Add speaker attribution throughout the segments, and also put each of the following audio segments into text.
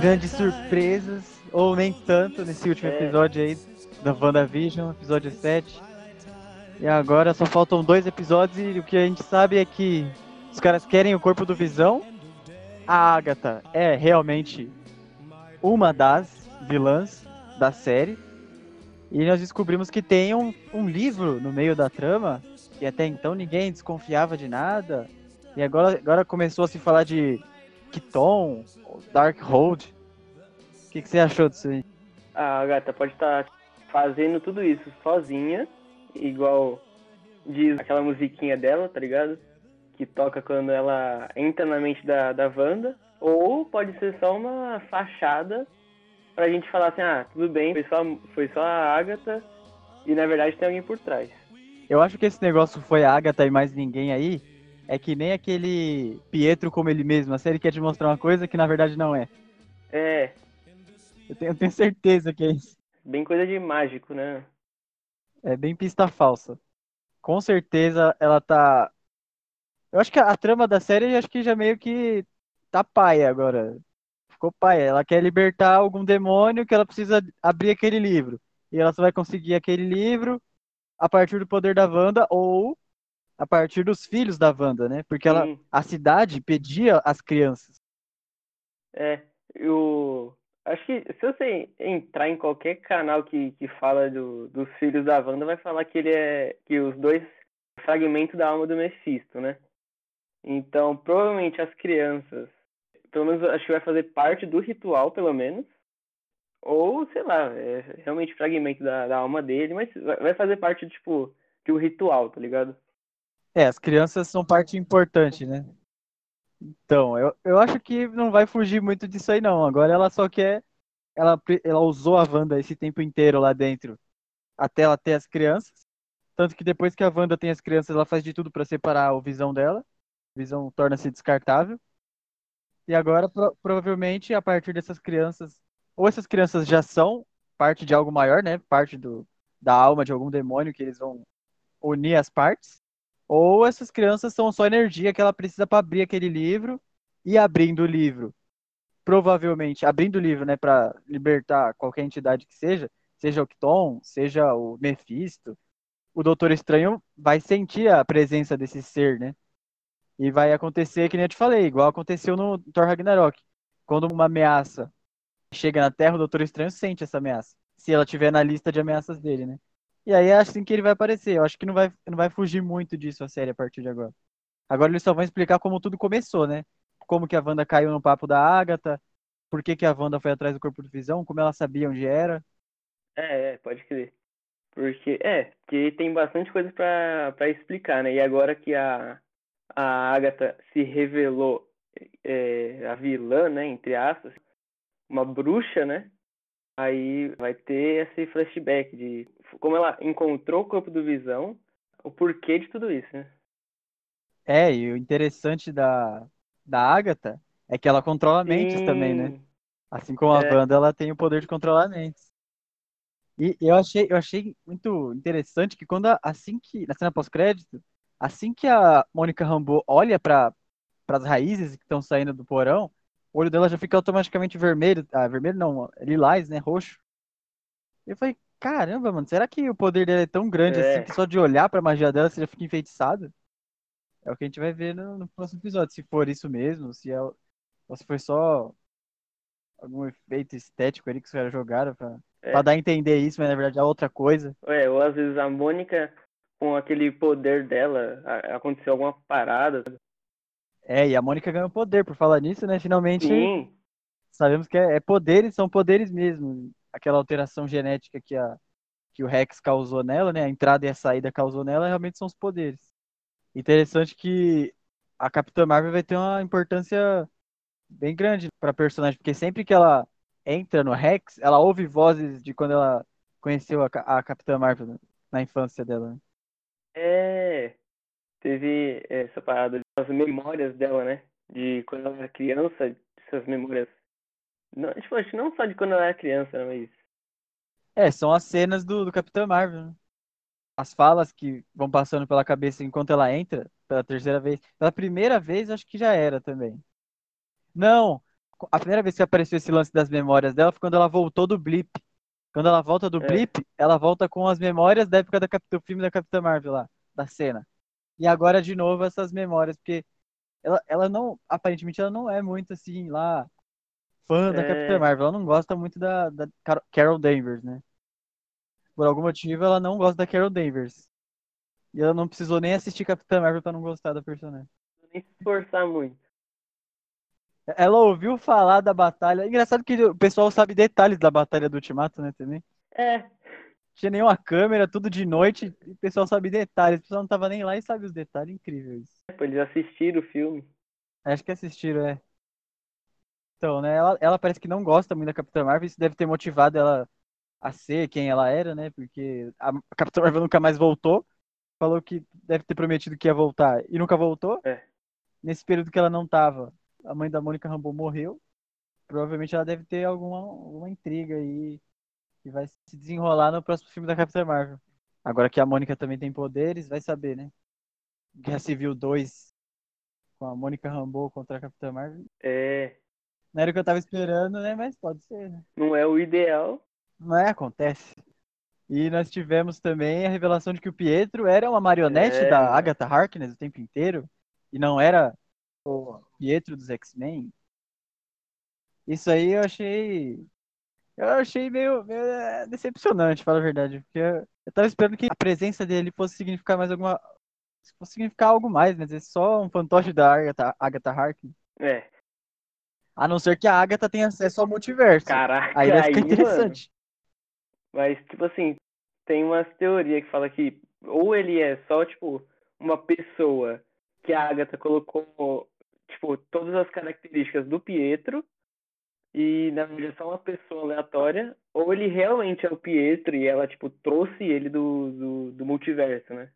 Speaker 1: Grandes surpresas, ou nem tanto, nesse último episódio aí da WandaVision, episódio 7. E agora só faltam dois episódios e o que a gente sabe é que os caras querem o corpo do Visão. A Agatha é realmente uma das vilãs da série. E nós descobrimos que tem um, um livro no meio da trama, que até então ninguém desconfiava de nada. E agora, agora começou a se falar de Kiton, Darkhold. O que, que você achou disso aí?
Speaker 2: A gata pode estar fazendo tudo isso sozinha, igual diz aquela musiquinha dela, tá ligado? Que toca quando ela entra na mente da, da Wanda. Ou pode ser só uma fachada pra gente falar assim, ah, tudo bem, foi só, foi só a Agatha e na verdade tem alguém por trás.
Speaker 1: Eu acho que esse negócio foi a Agatha e mais ninguém aí. É que nem aquele Pietro como ele mesmo. A série quer te mostrar uma coisa que na verdade não é.
Speaker 2: É,
Speaker 1: Eu tenho, eu tenho certeza que é isso.
Speaker 2: bem coisa de mágico, né?
Speaker 1: É bem pista falsa. Com certeza ela tá. Eu acho que a, a trama da série acho que já meio que tá paia agora. Ficou paia. Ela quer libertar algum demônio que ela precisa abrir aquele livro. E ela só vai conseguir aquele livro a partir do poder da Wanda ou a partir dos filhos da Wanda, né? Porque ela,
Speaker 2: Sim.
Speaker 1: a cidade pedia as crianças.
Speaker 2: É, eu acho que se você entrar em qualquer canal que, que fala do, dos filhos da Wanda, vai falar que ele é que os dois fragmentos da alma do Mephisto, né? Então, provavelmente as crianças, pelo menos acho que vai fazer parte do ritual, pelo menos. Ou, sei lá, é realmente fragmento da, da alma dele, mas vai vai fazer parte, tipo, de um ritual, tá ligado?
Speaker 1: É, as crianças são parte importante, né? Então, eu, eu acho que não vai fugir muito disso aí, não. Agora ela só quer. Ela, ela usou a Wanda esse tempo inteiro lá dentro até ela ter as crianças. Tanto que depois que a Wanda tem as crianças, ela faz de tudo pra separar o Visão dela. O Visão torna-se descartável. E agora, pro- provavelmente, a partir dessas crianças. Ou essas crianças já são parte de algo maior, né? Parte do, da alma de algum demônio que eles vão unir as partes. Ou essas crianças são só energia que ela precisa para abrir aquele livro e abrindo o livro. Provavelmente, abrindo o livro, né, para libertar qualquer entidade que seja, seja o Kton, seja o Mephisto, o Doutor Estranho vai sentir a presença desse ser, né? E vai acontecer, que nem eu te falei, igual aconteceu no Thor Ragnarok. Quando uma ameaça chega na Terra, o Doutor Estranho sente essa ameaça. Se ela tiver na lista de ameaças dele, né? E aí é assim que ele vai aparecer. Eu acho que não vai, não vai fugir muito disso a série a partir de agora. Agora eles só vão explicar como tudo começou, né? Como que a Wanda caiu no papo da Agatha, por que, que a Wanda foi atrás do corpo do Visão, como ela sabia onde era.
Speaker 2: É, é, pode crer. Porque, é, porque tem bastante coisa pra explicar, né? E agora que a, a Agatha se revelou é, a vilã, né, entre aspas, uma bruxa, né? Aí vai ter esse flashback de como ela encontrou o corpo do Visão, o porquê de tudo isso, né?
Speaker 1: É, e o interessante da, da Agatha é que ela controla mentes
Speaker 2: Sim.
Speaker 1: também, né? Assim como a
Speaker 2: É.
Speaker 1: Wanda, ela tem o poder de controlar mentes. E eu achei, eu achei muito interessante que quando, a- assim que, na cena pós-crédito, assim que a Mônica Rambeau olha para as raízes que estão saindo do porão, o olho dela já fica automaticamente vermelho, ah, vermelho não, lilás, né, roxo. Eu falei, caramba, mano, será que o poder dela é tão grande
Speaker 2: É.
Speaker 1: assim que só de olhar pra magia dela você já fica enfeitiçado? É o que a gente vai ver no, no próximo episódio, se for isso mesmo, se é, ou se foi só algum efeito estético ali que os caras jogaram pra,
Speaker 2: É.
Speaker 1: pra dar a entender isso, mas na verdade é outra coisa.
Speaker 2: É, ou às vezes a Mônica, com aquele poder dela, aconteceu alguma parada.
Speaker 1: É, e a Mônica ganhou poder por falar nisso, né? Finalmente
Speaker 2: Sim,
Speaker 1: sabemos que é, é poderes, são poderes mesmo. Aquela alteração genética que, a, que o Rex causou nela, né? A entrada e a saída causou nela, realmente são os poderes. Interessante que a Capitã Marvel vai ter uma importância bem grande pra personagem, porque sempre que ela entra no Rex, ela ouve vozes de quando ela conheceu a, a Capitã Marvel né? na infância dela. né?
Speaker 2: é. Teve essa parada, as memórias dela, né? De quando ela era criança, essas memórias. Não, tipo, acho que não só de quando ela era criança, né, mas.
Speaker 1: É, são as cenas do, do Capitão Marvel, né? As falas que vão passando pela cabeça enquanto ela entra pela terceira vez. Pela primeira vez, acho que já era também. Não, a primeira vez que apareceu esse lance das memórias dela foi quando ela voltou do blip. Quando ela volta do
Speaker 2: É.
Speaker 1: blip, ela volta com as memórias da época do filme da Capitã Marvel lá, da cena. E agora de novo essas memórias, porque ela, ela não, aparentemente ela não é muito assim lá fã da
Speaker 2: É.
Speaker 1: Capitã Marvel, ela não gosta muito da, da Car- Carol Danvers, né? Por algum motivo ela não gosta da Carol Danvers. E ela não precisou nem assistir Capitã Marvel pra não gostar da personagem.
Speaker 2: Nem se esforçar muito.
Speaker 1: Ela ouviu falar da batalha. Engraçado que o pessoal sabe detalhes da batalha do Ultimato, né, também.
Speaker 2: É,
Speaker 1: Tinha nenhuma câmera, tudo de noite, e o pessoal sabe detalhes. O pessoal não tava nem lá e sabe os detalhes. Incrível isso.
Speaker 2: pô, eles assistiram o filme.
Speaker 1: Acho que assistiram, é. Então, né, ela, ela parece que não gosta muito da Capitã Marvel, isso deve ter motivado ela a ser quem ela era, né? Porque a a Capitã Marvel nunca mais voltou. Falou que deve ter prometido que ia voltar e nunca voltou.
Speaker 2: É.
Speaker 1: Nesse período que ela não tava, a mãe da Mônica Rambeau morreu. Provavelmente ela deve ter alguma, alguma intriga aí que vai se desenrolar no próximo filme da Capitã Marvel. Agora que a Mônica também tem poderes, vai saber, né? Guerra Civil 2 com a Mônica Rambeau contra a Capitã Marvel.
Speaker 2: É,
Speaker 1: Não era o que eu tava esperando, né? Mas pode ser, né?
Speaker 2: não é o ideal.
Speaker 1: Não é? Acontece. E nós tivemos também a revelação de que o Pietro era uma marionete
Speaker 2: É,
Speaker 1: da. Agatha Harkness o tempo inteiro. E não era o Pietro dos X-Men. Isso aí eu achei. Eu achei meio, meio é, decepcionante, para a verdade. Porque eu, eu tava esperando que a presença dele fosse significar mais alguma. Fosse significar algo mais, mas é só um fantoche da Agatha, Agatha Harkness.
Speaker 2: É,
Speaker 1: A não ser que a Agatha tenha acesso ao multiverso.
Speaker 2: caraca,
Speaker 1: Aí vai ficar
Speaker 2: mano.
Speaker 1: interessante.
Speaker 2: Mas, tipo assim, tem umas teorias que fala que ou ele é só, tipo, uma pessoa que a Agatha colocou, tipo, todas as características do Pietro e, na verdade, é só uma pessoa aleatória, ou ele realmente é o Pietro e ela, tipo, trouxe ele do, do, do multiverso, né?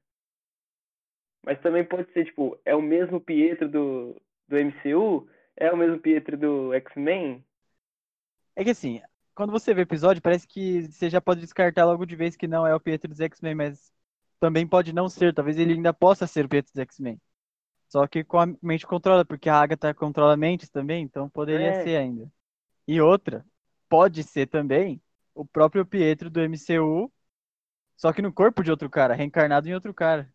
Speaker 2: Mas também pode ser, tipo, é o mesmo Pietro do, do MCU, é o mesmo Pietro do X-Men,
Speaker 1: É que assim, quando você vê o episódio, parece que você já pode descartar logo de vez que não é o Pietro dos X-Men, mas também pode não ser. Talvez ele ainda possa ser o Pietro dos X-Men. Só que com a mente controlada, porque a Agatha controla mentes também, então poderia
Speaker 2: É.
Speaker 1: ser ainda. E outra, pode ser também o próprio Pietro do MCU, só que no corpo de outro cara, reencarnado em outro cara.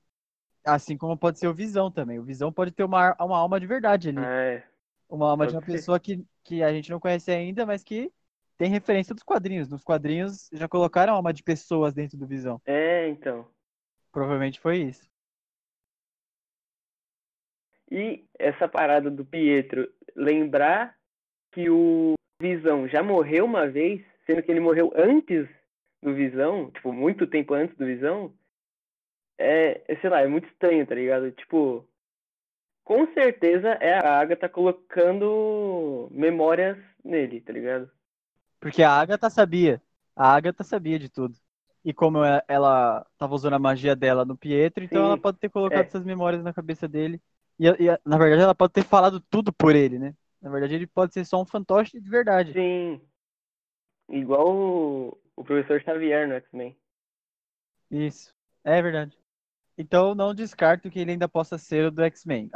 Speaker 1: Assim como pode ser o Visão também. O Visão pode ter uma, uma alma de verdade ali.
Speaker 2: é,
Speaker 1: Uma alma de uma pessoa que, que a gente não conhece ainda, mas que tem referência dos quadrinhos. Nos quadrinhos já colocaram alma de pessoas dentro do Visão.
Speaker 2: é, então.
Speaker 1: Provavelmente foi isso.
Speaker 2: E essa parada do Pietro, lembrar que o Visão já morreu uma vez, sendo que ele morreu antes do Visão, tipo, muito tempo antes do Visão, é, é, sei lá, é muito estranho, tá ligado? Tipo, com certeza é a Agatha colocando memórias nele, tá ligado?
Speaker 1: Porque a Agatha sabia. A Agatha sabia de tudo. E como ela, ela tava usando a magia dela no Pietro, então
Speaker 2: Sim,
Speaker 1: ela pode ter colocado
Speaker 2: é.
Speaker 1: essas memórias na cabeça dele. E, e, na verdade ela pode ter falado tudo por ele, né? Na verdade ele pode ser só um fantoche de verdade.
Speaker 2: Sim. Igual o, o professor Xavier no X-Men.
Speaker 1: Isso. É verdade. Então não descarto que ele ainda possa ser o do X-Men.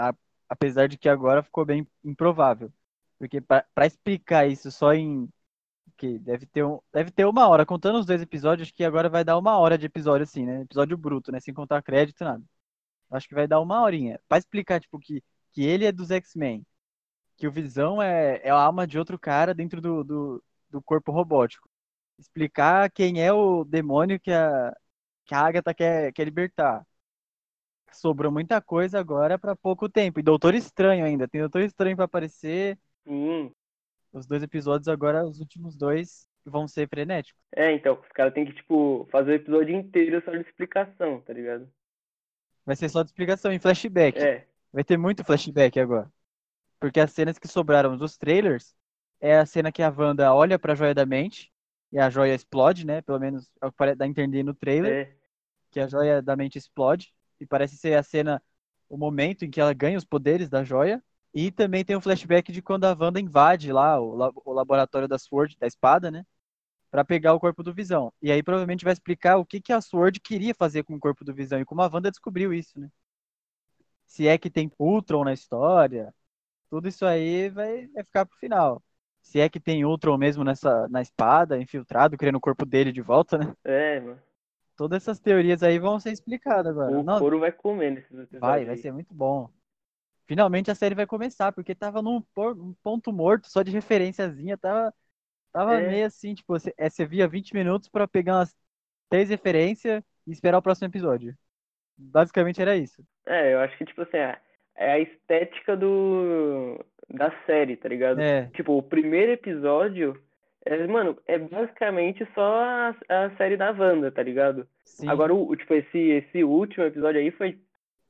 Speaker 1: Apesar de que agora ficou bem improvável. Porque pra pra explicar isso só em. Que deve ter, um, deve ter uma hora. Contando os dois episódios, acho que agora vai dar uma hora de episódio, assim, né? Episódio bruto, né? Sem contar crédito, nada. Acho que vai dar uma horinha. Pra explicar, tipo, que, que ele é dos X-Men. Que o Visão é, é a alma de outro cara dentro do, do, do corpo robótico. Explicar quem é o demônio que a, que a Agatha quer, quer libertar. Sobrou muita coisa agora pra pouco tempo. E Doutor Estranho ainda. Tem Doutor Estranho pra aparecer.
Speaker 2: Sim.
Speaker 1: Os dois episódios agora, os últimos dois, vão ser frenéticos.
Speaker 2: É, então, os caras têm que, tipo, fazer o episódio inteiro só de explicação, tá ligado?
Speaker 1: Vai ser só de explicação em flashback.
Speaker 2: É,
Speaker 1: Vai ter muito flashback agora. Porque as cenas que sobraram dos trailers é a cena que a Wanda olha pra joia da mente e a joia explode, né? Pelo menos é o que parece- dá a entender no trailer,
Speaker 2: é,
Speaker 1: que a joia da mente explode. E parece ser a cena, o momento em que ela ganha os poderes da joia. E também tem um flashback de quando a Wanda invade lá o, o laboratório da Sword, da espada, né? Pra pegar o corpo do Visão. E aí provavelmente vai explicar o que, que a Sword queria fazer com o corpo do Visão e como a Wanda descobriu isso, né? Se é que tem Ultron na história, tudo isso aí vai, vai ficar pro final. Se é que tem Ultron mesmo nessa, na espada, infiltrado, querendo o corpo dele de volta, né?
Speaker 2: É, mano.
Speaker 1: Todas essas teorias aí vão ser explicadas agora.
Speaker 2: O
Speaker 1: Não,
Speaker 2: couro vai comer nesses
Speaker 1: vai, vai
Speaker 2: aí.
Speaker 1: ser muito bom. Finalmente a série vai começar, porque tava num um ponto morto só de referenciazinha, tava, tava
Speaker 2: É.
Speaker 1: meio assim, tipo, você, é, você via 20 minutos pra pegar umas três referências e esperar o próximo episódio. Basicamente era isso.
Speaker 2: É, eu acho que, tipo assim, é a estética do da série, tá ligado?
Speaker 1: É,
Speaker 2: Tipo, o primeiro episódio, é, mano, é basicamente só a, a série da Wanda, tá ligado?
Speaker 1: sim.
Speaker 2: Agora, o, tipo, esse, esse último episódio aí foi.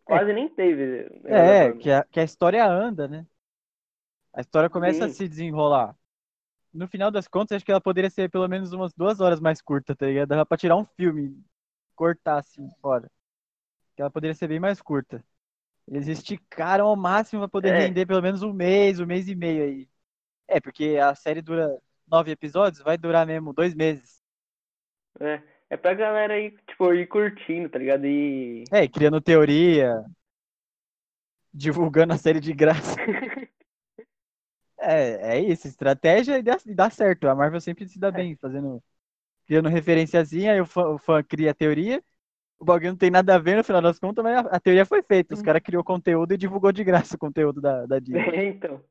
Speaker 2: Quase nem teve. da
Speaker 1: É, que a, que a história anda, né? A história começa a
Speaker 2: Sim.
Speaker 1: se desenrolar. No final das contas, acho que ela poderia ser pelo menos umas duas horas mais curta, tá ligado? Dava pra tirar um filme, cortar assim fora. Que ela poderia ser bem mais curta. Eles esticaram ao máximo pra poder
Speaker 2: É.
Speaker 1: render pelo menos um mês, um mês e meio aí. É, porque a série dura nove episódios, vai durar mesmo dois meses.
Speaker 2: É, é pra galera aí, tipo, ir curtindo, tá ligado? E.
Speaker 1: É, criando teoria, divulgando a série de graça. É, é isso, estratégia e dá, e dá certo. A Marvel sempre se dá bem, fazendo, criando referenciazinha, aí o fã, o fã cria a teoria, o bagulho não tem nada a ver no final das contas, mas a, a teoria foi feita. Os
Speaker 2: Uhum.
Speaker 1: caras criou conteúdo e divulgou de graça o conteúdo da, da Disney.
Speaker 2: É, então.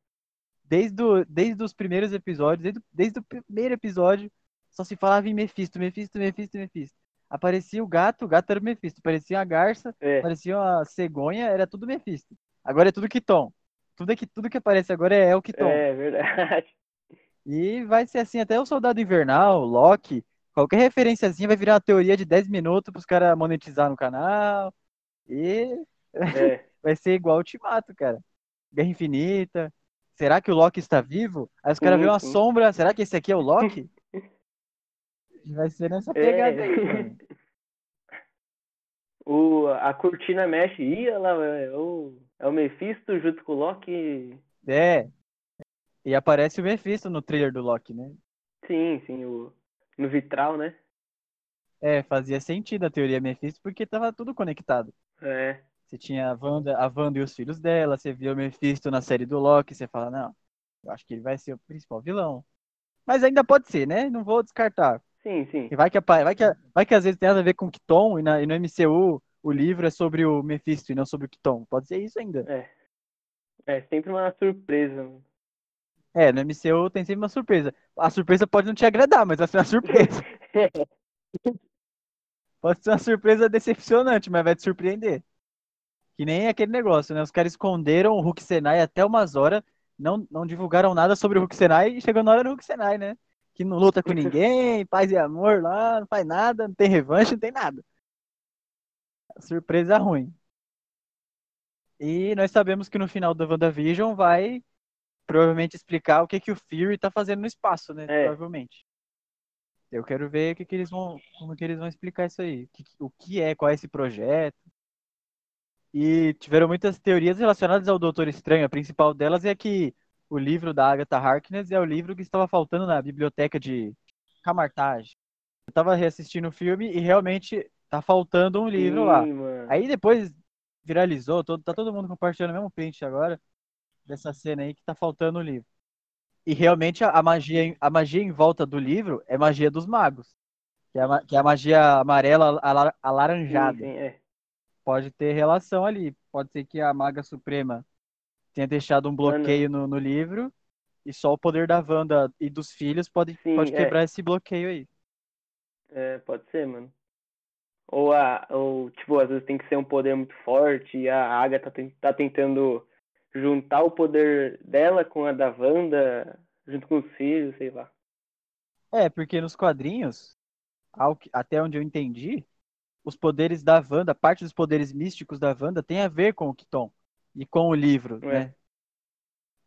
Speaker 1: Desde, o, desde os primeiros episódios, desde, o- desde o primeiro episódio, só se falava em Mephisto, Mephisto, Mephisto, Mephisto. Aparecia o gato, o gato era o Mephisto. Aparecia a garça,
Speaker 2: É.
Speaker 1: aparecia a cegonha, era tudo Mephisto. Agora é tudo Kiton. Tudo, é que, tudo que aparece agora é, é o Kiton.
Speaker 2: É verdade.
Speaker 1: E vai ser assim até o Soldado Invernal, Loki. Qualquer referenciazinha vai virar uma teoria de 10 minutos pros caras monetizar no canal. E
Speaker 2: É.
Speaker 1: vai ser igual o Ultimato, cara. Guerra Infinita. Será que o Loki está vivo? Aí os caras vêem uma
Speaker 2: sim.
Speaker 1: sombra. Será que esse aqui é o Loki? vai ser nessa pegada aí,
Speaker 2: É.
Speaker 1: mano.
Speaker 2: O, a cortina mexe. Ih, olha lá, é o, é o Mephisto junto com o Loki.
Speaker 1: É. E aparece o Mephisto no trailer do Loki, né?
Speaker 2: Sim, sim, o, no vitral, né?
Speaker 1: É, fazia sentido a teoria Mephisto porque tava tudo conectado.
Speaker 2: É.
Speaker 1: Você tinha a Wanda, a Wanda e os filhos dela, você via o Mephisto na série do Loki, você fala, não, eu acho que ele vai ser o principal vilão. Mas ainda pode ser, né? Não vou descartar.
Speaker 2: Sim, sim.
Speaker 1: E vai que, vai que, vai que às vezes tem nada a ver com o Kiton, e, na- e no MCU o livro é sobre o Mephisto e não sobre o Kiton. Pode ser isso ainda.
Speaker 2: É. É sempre uma surpresa. mano.
Speaker 1: É, no MCU tem sempre uma surpresa. A surpresa pode não te agradar, mas vai ser uma surpresa. Pode ser uma surpresa decepcionante, mas vai te surpreender. Que nem aquele negócio, né? Os caras esconderam o Hulk Senai até umas horas, não, não divulgaram nada sobre o Hulk Senai e chegou na hora do Hulk Senai, né? Que não luta com ninguém, paz e amor lá, não faz nada, não tem revanche, não tem nada. Surpresa ruim. E nós sabemos que no final da WandaVision vai provavelmente explicar o que, que o Fury tá fazendo no espaço, né?
Speaker 2: É.
Speaker 1: Provavelmente. Eu quero ver o que, que eles vão, como que eles vão explicar isso aí. O que, o que é, qual é esse projeto. E tiveram muitas teorias relacionadas ao Doutor Estranho. A principal delas é que o livro da Agatha Harkness é o livro que estava faltando na biblioteca de Camartage. Eu tava reassistindo o filme e realmente tá faltando um livro
Speaker 2: Sim,
Speaker 1: lá.
Speaker 2: mano.
Speaker 1: Aí depois viralizou, todo, tá todo mundo compartilhando o mesmo print agora dessa cena aí que tá faltando o livro. E realmente a, magia, em- a magia em volta do livro é magia dos magos, que é a, que é a magia amarela alaranjada.
Speaker 2: sim, é.
Speaker 1: Pode ter relação ali. Pode ser que a maga suprema tenha deixado um bloqueio no, no livro e só o poder da Wanda e dos filhos pode,
Speaker 2: Sim,
Speaker 1: pode
Speaker 2: é.
Speaker 1: quebrar esse bloqueio aí.
Speaker 2: É, pode ser, mano. Ou, a, ou, tipo, às vezes tem que ser um poder muito forte e a Agatha tá, tá tentando juntar o poder dela com a da Wanda, junto com os filhos, sei lá.
Speaker 1: É, porque nos quadrinhos, ao que- até onde eu entendi, os poderes da Wanda, parte dos poderes místicos da Wanda tem a ver com o Kiton e com o livro,
Speaker 2: É.
Speaker 1: né?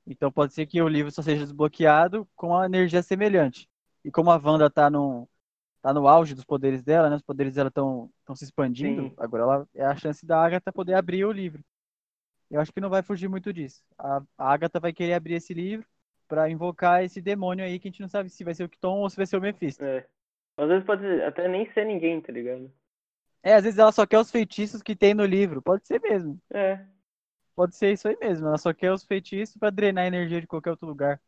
Speaker 1: Então pode ser que o livro só seja desbloqueado com uma energia semelhante. E como a Wanda tá no, tá no auge dos poderes dela, né? Os poderes dela estão se expandindo,
Speaker 2: Sim.
Speaker 1: agora ela é a chance da Agatha poder abrir o livro. Eu acho que não vai fugir muito disso. A, a Agatha vai querer abrir esse livro pra invocar esse demônio aí que a gente não sabe se vai ser o Kiton ou se vai ser o Mephisto.
Speaker 2: É. Às vezes pode até nem ser ninguém, tá ligado?
Speaker 1: É, às vezes ela só quer os feitiços que tem no livro. Pode ser mesmo.
Speaker 2: É.
Speaker 1: pode ser isso aí mesmo. Ela só quer os feitiços pra drenar a energia de qualquer outro lugar.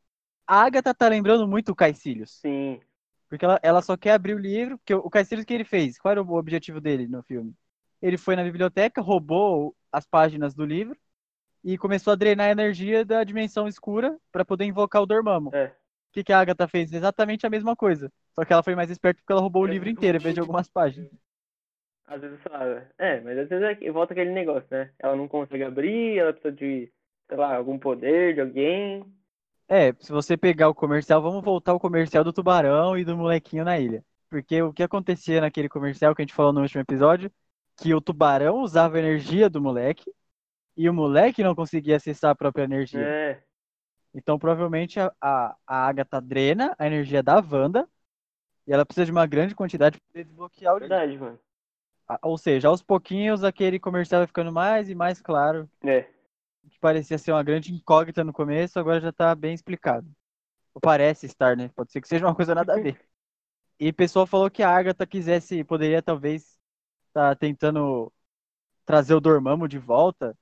Speaker 1: A Agatha tá lembrando muito o Caecilius.
Speaker 2: Sim.
Speaker 1: Porque ela, ela só quer abrir o livro. Porque o Caecilius que ele fez? Qual era o objetivo dele no filme? Ele foi na biblioteca, roubou as páginas do livro e começou a drenar a energia da dimensão escura para poder invocar o Dormammu.
Speaker 2: É.
Speaker 1: O que, que a Agatha fez? Exatamente a mesma coisa. Só que ela foi mais esperta porque ela roubou o livro inteiro em vez de algumas páginas.
Speaker 2: Às vezes, é, mas às vezes é- volta aquele negócio, né? Ela não consegue abrir, ela precisa de, sei lá, algum poder de alguém.
Speaker 1: É, se você pegar o comercial, vamos voltar ao comercial do tubarão e do molequinho na ilha. Porque o que acontecia naquele comercial que a gente falou no último episódio, que o tubarão usava a energia do moleque e o moleque não conseguia acessar a própria energia.
Speaker 2: É,
Speaker 1: Então, provavelmente, a, a, a Agatha drena a energia da Wanda e ela precisa de uma grande quantidade para poder desbloquear o livro.
Speaker 2: verdade, mano.
Speaker 1: A- Ou seja, aos pouquinhos aquele comercial vai ficando mais e mais claro.
Speaker 2: É,
Speaker 1: que parecia ser uma grande incógnita no começo, agora já tá bem explicado. Ou parece estar, né? Pode ser que seja uma coisa nada a ver. E o pessoal falou que a Agatha quisesse, poderia talvez estar tentando trazer o Dormammu de volta.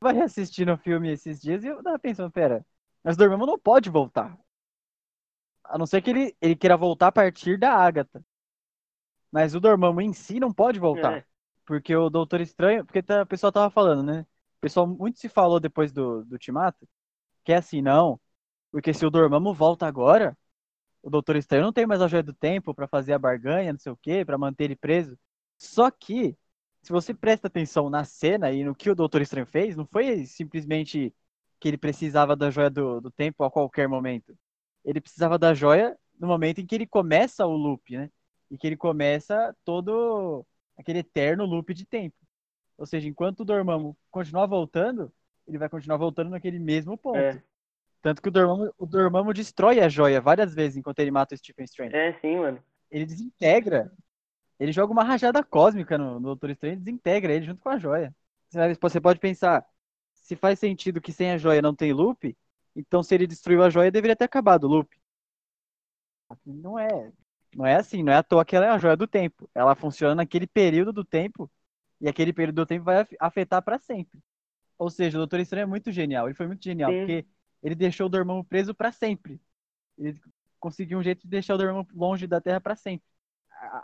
Speaker 1: Vai reassistindo o filme esses dias e eu tava pensando, pera, mas o Dormammu não pode voltar. A não ser que ele, ele queira voltar a partir da Agatha. Mas o Dormammu em si não pode voltar.
Speaker 2: é,
Speaker 1: Porque o Doutor Estranho. Porque tá- o pessoal tava falando, né? O pessoal muito se falou depois do, do Ultimato. Que é assim, não. Porque se o Dormammu volta agora, o Doutor Estranho não tem mais a joia do tempo pra fazer a barganha, não sei o quê, pra manter ele preso. Só que, se você presta atenção na cena e no que o Doutor Estranho fez, não foi simplesmente que ele precisava da joia do, do tempo a qualquer momento. Ele precisava da joia no momento em que ele começa o loop, né? E que ele começa todo aquele eterno loop de tempo. Ou seja, enquanto o Dormammu continuar voltando, ele vai continuar voltando naquele mesmo ponto.
Speaker 2: é,
Speaker 1: Tanto que o Dormammu, o Dormammu destrói a joia várias vezes enquanto ele mata o Stephen Strange.
Speaker 2: é, sim, mano.
Speaker 1: Ele desintegra. Ele joga uma rajada cósmica no, no Doutor Estranho e desintegra ele junto com a joia. Você pode pensar, se faz sentido que sem a joia não tem loop, então se ele destruiu a joia, deveria ter acabado o loop. Não é. Não é assim, não é à toa que ela é a joia do tempo. Ela funciona naquele período do tempo e aquele período do tempo vai af- afetar para sempre. Ou seja, o Doutor Estranho é muito genial. Ele foi muito genial,
Speaker 2: Sim.
Speaker 1: porque ele deixou o Dormammu preso para sempre. Ele conseguiu um jeito de deixar o Dormammu longe da Terra para sempre.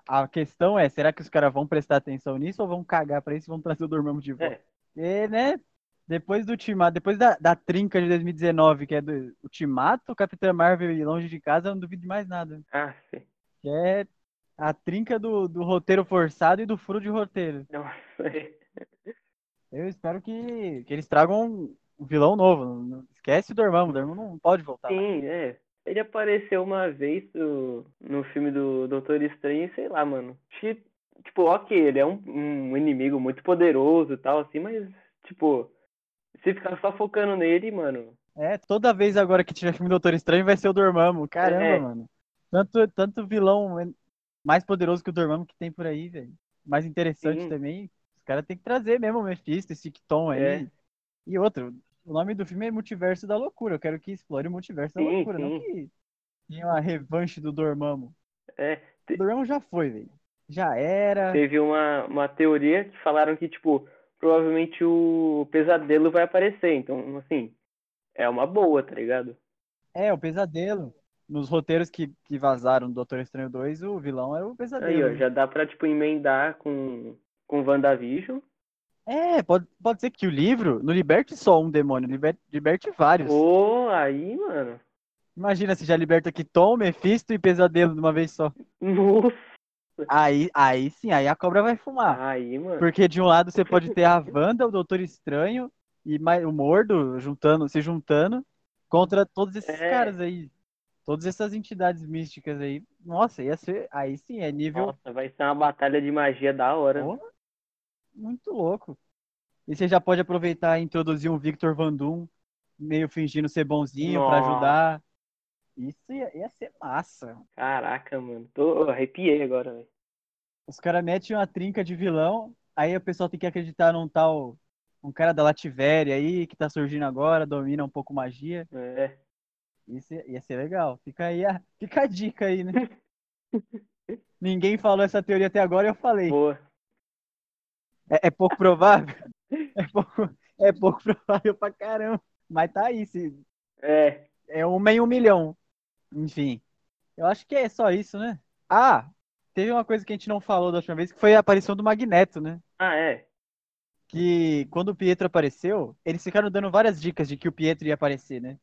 Speaker 1: A, a questão é, será que os caras vão prestar atenção nisso ou vão cagar pra isso e vão trazer o Dormammu de volta?
Speaker 2: É,
Speaker 1: E, né? Depois do Ultimato, depois da, da trinca de 2019, que é do Ultimato, Capitã Marvel e Longe de Casa, eu não duvido de mais nada.
Speaker 2: ah, sim.
Speaker 1: Que é a trinca do, do roteiro forçado e do furo de roteiro.
Speaker 2: Nossa, é.
Speaker 1: Eu espero que, que eles tragam um, vilão novo. Esquece o Dormammu, o Dormammu não pode voltar.
Speaker 2: Sim, é. Ele apareceu uma vez no, no filme do Doutor Estranho, e sei lá, mano. Que, tipo, ok, ele é um, um inimigo muito poderoso e tal, assim, mas, tipo, se ficar só focando nele, mano.
Speaker 1: É, toda vez agora que tiver filme do Doutor Estranho vai ser o Dormammu. Caramba,
Speaker 2: É.
Speaker 1: mano. Tanto, tanto vilão mais poderoso que o Dormammu que tem por aí, velho. Mais interessante
Speaker 2: Sim.
Speaker 1: também. Os caras têm que trazer mesmo o Mephisto, esse Tom aí.
Speaker 2: É.
Speaker 1: E outro, o nome do filme é Multiverso da Loucura. Eu quero que explore o Multiverso da
Speaker 2: Sim,
Speaker 1: Loucura, não
Speaker 2: sim.
Speaker 1: que tenha uma revanche do Dormammu.
Speaker 2: É,
Speaker 1: O Dormammu já foi, velho. Já era.
Speaker 2: teve uma, uma teoria que falaram que, tipo, provavelmente o pesadelo vai aparecer. Então, assim, é uma boa, tá ligado?
Speaker 1: É, o pesadelo. Nos roteiros que, que vazaram do Doutor Estranho 2, o vilão era o
Speaker 2: Aí,
Speaker 1: pesadelo.
Speaker 2: ó, já dá pra, tipo, emendar com, com WandaVision.
Speaker 1: É, pode, pode ser que o livro não liberte só um demônio, liberte, liberte vários.
Speaker 2: Pô, aí, mano.
Speaker 1: Imagina se já liberta aqui Tom, Mephisto e Pesadelo de uma vez só.
Speaker 2: Nossa,
Speaker 1: Aí, aí sim, aí a cobra vai fumar.
Speaker 2: aí, mano.
Speaker 1: Porque de um lado você pode ter a Wanda, o Doutor Estranho e o Mordo juntando, se juntando contra todos esses
Speaker 2: É.
Speaker 1: caras aí. Todas essas entidades místicas aí. Nossa, ia ser. Aí sim, é nível
Speaker 2: Nossa, vai ser uma batalha de magia da hora.
Speaker 1: Porra, muito louco. E você já pode aproveitar e introduzir um Victor Van Doom, meio fingindo ser bonzinho pra
Speaker 2: Nossa.
Speaker 1: ajudar. Isso ia, ia ser massa.
Speaker 2: Caraca, mano. Tô arrepiei agora, velho.
Speaker 1: Os caras metem uma trinca de vilão, aí o pessoal tem que acreditar num tal. Um cara da Lativéria aí, que tá surgindo agora, domina um pouco magia.
Speaker 2: É.
Speaker 1: Isso ia, ia ser legal. Fica aí a, fica a dica aí, né? Ninguém falou essa teoria até agora e eu falei.
Speaker 2: Boa.
Speaker 1: É, é pouco provável? É pouco, É pouco provável pra caramba. Mas tá aí, se...
Speaker 2: É.
Speaker 1: é uma em um milhão. Enfim. Eu acho que é só isso, né? Ah, teve uma coisa que a gente não falou da última vez, que foi a aparição do Magneto, né?
Speaker 2: Ah, é.
Speaker 1: Que quando o Pietro apareceu, eles ficaram dando várias dicas de que o Pietro ia aparecer, né?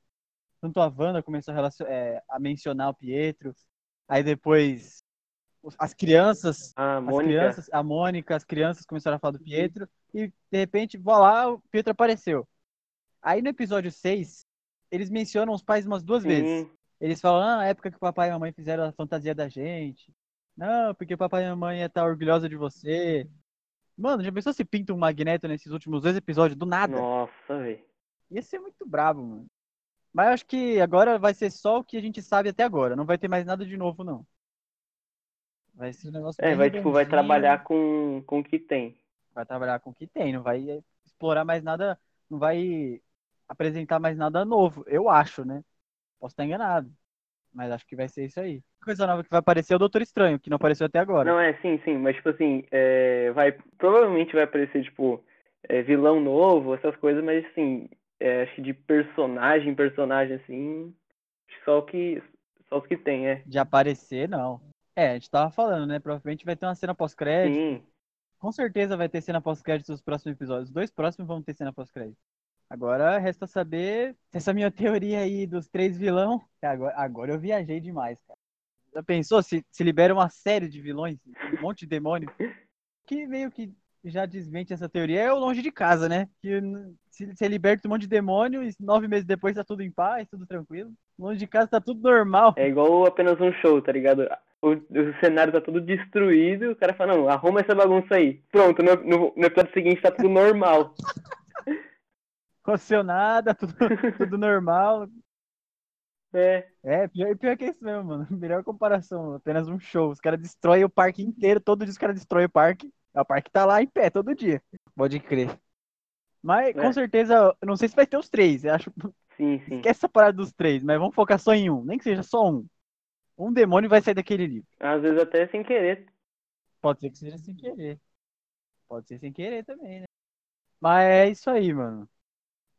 Speaker 1: Tanto a Wanda começou a, relacion- é, a mencionar o Pietro, aí depois as crianças
Speaker 2: A
Speaker 1: As crianças, a Mônica, as crianças começaram a falar do Pietro e de repente, vó lá, o Pietro apareceu. Aí no episódio 6, eles mencionam os pais umas duas vezes.
Speaker 2: Sim.
Speaker 1: Eles falam, ah, a época que o papai e a mamãe fizeram a fantasia da gente. Não, porque o papai e a mamãe ia estar orgulhosa de você. Mano, já pensou se pinta um magneto nesses últimos dois episódios do nada?
Speaker 2: Nossa, velho.
Speaker 1: Ia ser muito brabo, mano. Mas eu acho que agora vai ser só o que a gente sabe até agora. Não vai ter mais nada de novo, não. Vai ser um negócio
Speaker 2: É, vai, tipo, vai trabalhar com, com o que tem.
Speaker 1: vai trabalhar com o que tem, não vai explorar mais nada, não vai apresentar mais nada novo, eu acho, né? Posso estar enganado, mas acho que vai ser isso aí. Coisa nova que vai aparecer é o Doutor Estranho, que não apareceu até agora.
Speaker 2: Não, é, sim, sim, mas tipo assim, é, vai, provavelmente vai aparecer, tipo, é, vilão novo, essas coisas, mas assim, é, acho que de personagem, personagem, assim, só o que, só os que tem, é.
Speaker 1: De aparecer, não. É, a gente tava falando, né? Provavelmente vai ter uma cena pós-crédito. Com certeza vai ter cena pós-crédito nos próximos episódios. Os dois próximos vão ter cena pós-crédito. Agora resta saber se essa minha teoria aí dos três vilão. Agora, agora eu viajei demais, cara. Já pensou se, se libera uma série de vilões, um monte de demônio? Que meio que já desmente essa teoria é o longe de casa, né? Que se, se liberta um monte de demônio e nove meses depois tá tudo em paz, tudo tranquilo. Longe de casa tá tudo normal.
Speaker 2: é igual apenas um show, tá ligado? O, o cenário tá tudo destruído, o cara fala, não, arruma essa bagunça aí. Pronto, no, no, no episódio seguinte tá tudo normal.
Speaker 1: Aconteceu nada, tudo, tudo normal.
Speaker 2: É,
Speaker 1: É, pior, pior que isso mesmo, mano. Melhor comparação, apenas um show. Os caras destroem o parque inteiro, todo dia os caras destroem o parque. O parque tá lá em pé todo dia. Pode crer. Mas com
Speaker 2: É.
Speaker 1: certeza, eu não sei se vai ter os três. Eu acho.
Speaker 2: sim, sim.
Speaker 1: Esquece essa parada dos três, mas vamos focar só em um. Nem que seja só um. Um demônio vai sair daquele livro.
Speaker 2: Às vezes até sem querer.
Speaker 1: Pode ser que seja sem querer. Pode ser sem querer também, né? Mas é isso aí, mano.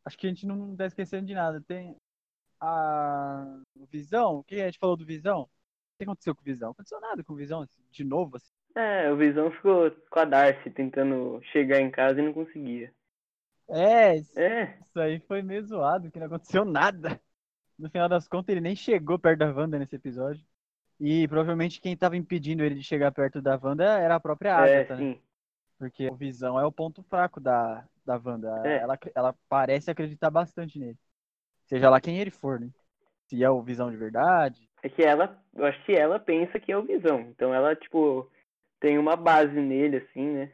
Speaker 1: Acho que a gente não tá esquecendo de nada. Tem a Visão. O que a gente falou do Visão? O que aconteceu com o Visão? Não aconteceu nada com o Visão de novo, assim.
Speaker 2: É, o Visão ficou com a Darcy tentando chegar em casa e não conseguia.
Speaker 1: É, isso
Speaker 2: É,
Speaker 1: isso aí foi meio zoado, que não aconteceu nada. No final das contas, ele nem chegou perto da Wanda nesse episódio. E provavelmente quem tava impedindo ele de chegar perto da Wanda era a própria
Speaker 2: é,
Speaker 1: Agatha, né?
Speaker 2: sim.
Speaker 1: Porque o Visão é o ponto fraco da, da Wanda.
Speaker 2: É.
Speaker 1: Ela, ela parece acreditar bastante nele. Seja lá quem ele for, né? Se é o Visão de verdade.
Speaker 2: É que ela, eu acho que ela pensa que é o Visão. Então ela, tipo, tem uma base nele, assim, né?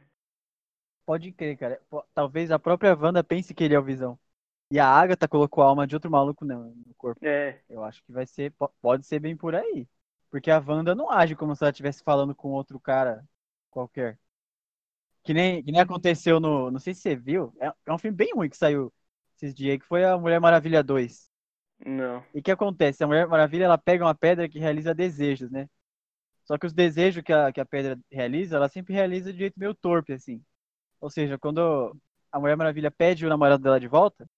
Speaker 1: Pode crer, cara. Talvez a própria Wanda pense que ele é o Visão. E a Agatha colocou a alma de outro maluco no, no corpo.
Speaker 2: É,
Speaker 1: Eu acho que vai ser. po- Pode ser bem por aí. Porque a Wanda não age como se ela estivesse falando com outro cara qualquer. Que nem, que nem aconteceu no. Não sei se você viu. É, é um filme bem ruim que saiu esses dias, que foi a Mulher Maravilha 2.
Speaker 2: não.
Speaker 1: E o que acontece? A Mulher Maravilha ela pega uma pedra que realiza desejos, né? Só que os desejos que a, que a pedra realiza, ela sempre realiza de jeito meio torpe, assim. Ou seja, quando a Mulher Maravilha pede o namorado dela de volta,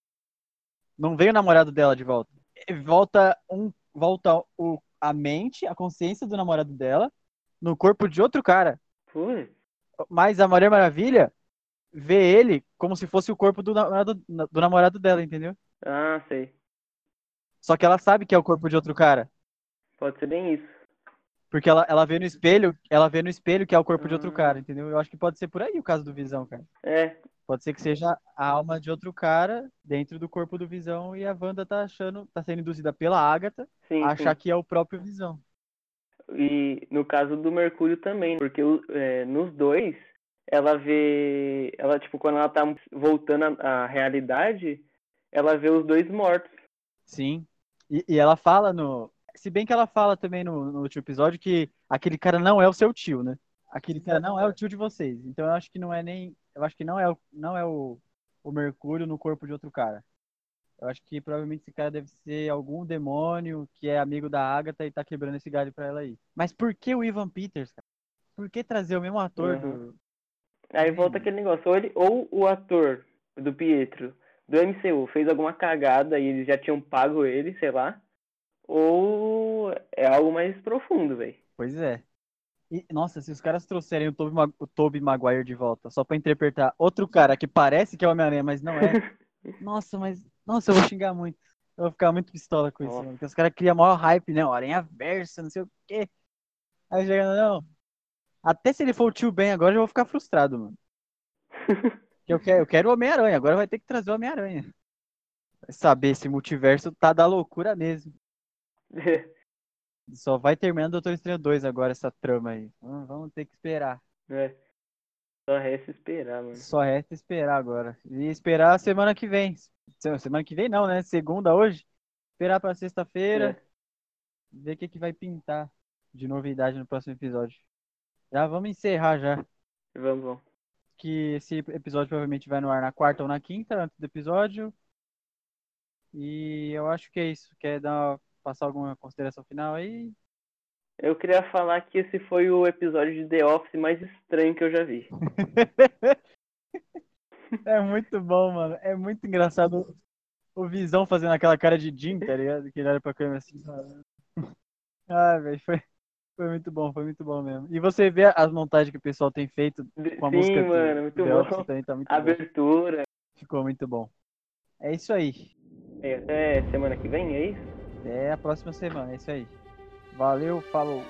Speaker 1: não vem o namorado dela de volta. Volta, um, volta o, a mente, a consciência do namorado dela no corpo de outro cara.
Speaker 2: Putz,
Speaker 1: Mas a Mulher Maravilha vê ele como se fosse o corpo do namorado, do namorado dela, entendeu?
Speaker 2: ah, sei.
Speaker 1: Só que ela sabe que é o corpo de outro cara.
Speaker 2: Pode ser bem isso.
Speaker 1: Porque ela, ela vê no espelho, ela vê no espelho que é o corpo de outro
Speaker 2: Ah.
Speaker 1: cara, entendeu? Eu acho que pode ser por aí o caso do Visão, cara.
Speaker 2: É,
Speaker 1: Pode ser que seja a alma de outro cara dentro do corpo do Visão e a Wanda tá achando, tá sendo induzida pela Agatha
Speaker 2: sim,
Speaker 1: a achar
Speaker 2: sim.
Speaker 1: que é o próprio Visão.
Speaker 2: E no caso do Mercúrio também, porque é, nos dois, ela vê. Ela, tipo, quando ela tá voltando à à realidade, ela vê os dois mortos.
Speaker 1: Sim. E, e ela fala no. Se bem que ela fala também no, no último episódio que aquele cara não é o seu tio, né? Aquele cara não é o tio de vocês. Então eu acho que não é nem. Eu acho que não é, o- não é o, o Mercúrio no corpo de outro cara. Eu acho que provavelmente esse cara deve ser algum demônio que é amigo da Agatha e tá quebrando esse galho pra ela aí. Mas por que o Ivan Peters, cara? Por que trazer o mesmo ator
Speaker 2: Uhum.
Speaker 1: do.
Speaker 2: Aí volta aquele negócio, ou, ele, ou o ator do Pietro do MCU fez alguma cagada e eles já tinham pago ele, sei lá. Ou é algo mais profundo, velho.
Speaker 1: Pois é. E, nossa, se os caras trouxerem o Tobey, Mag o Tobey Maguire de volta só pra interpretar outro cara que parece que é o Homem-Aranha, mas não é. nossa, mas. Nossa, eu vou xingar muito. Eu vou ficar muito pistola com isso, mano. Porque os caras criam maior hype, né? Aranha Versa, não sei o quê. Aí chegando, não. Até se ele for o tio Ben agora, eu vou ficar frustrado, mano. eu quero, eu quero o Homem-Aranha, agora vai ter que trazer o Homem-Aranha. Saber, esse multiverso tá da loucura mesmo. Só vai terminando Doutor Estranho 2 agora, essa trama aí. Hum, vamos ter que esperar.
Speaker 2: É. Só resta esperar, mano.
Speaker 1: Só resta esperar agora. E esperar a semana que vem. Semana que vem não, né? Segunda hoje. Esperar pra sexta-feira. É. Ver o que, que vai pintar de novidade no próximo episódio. Já vamos encerrar já.
Speaker 2: Vamos, vamos.
Speaker 1: Que esse episódio provavelmente vai no ar na quarta ou na quinta, antes do episódio. E eu acho que é isso. Quer dar passar alguma consideração final aí?
Speaker 2: Eu queria falar que esse foi o episódio de The Office mais estranho que eu já vi.
Speaker 1: é muito bom, mano. É muito engraçado o Visão fazendo aquela cara de Jim, tá ligado? Que ele olha pra câmera assim. Ah, velho, foi, foi muito bom, foi muito bom mesmo. E você vê as montagens que o pessoal tem feito com a
Speaker 2: Sim,
Speaker 1: música
Speaker 2: mano, do muito
Speaker 1: The
Speaker 2: bom.
Speaker 1: Office também tá muito
Speaker 2: Abertura.
Speaker 1: Bom. Ficou muito bom. É isso aí.
Speaker 2: É, até semana que vem, é isso?
Speaker 1: Até a próxima semana, é isso aí. Valeu, falou.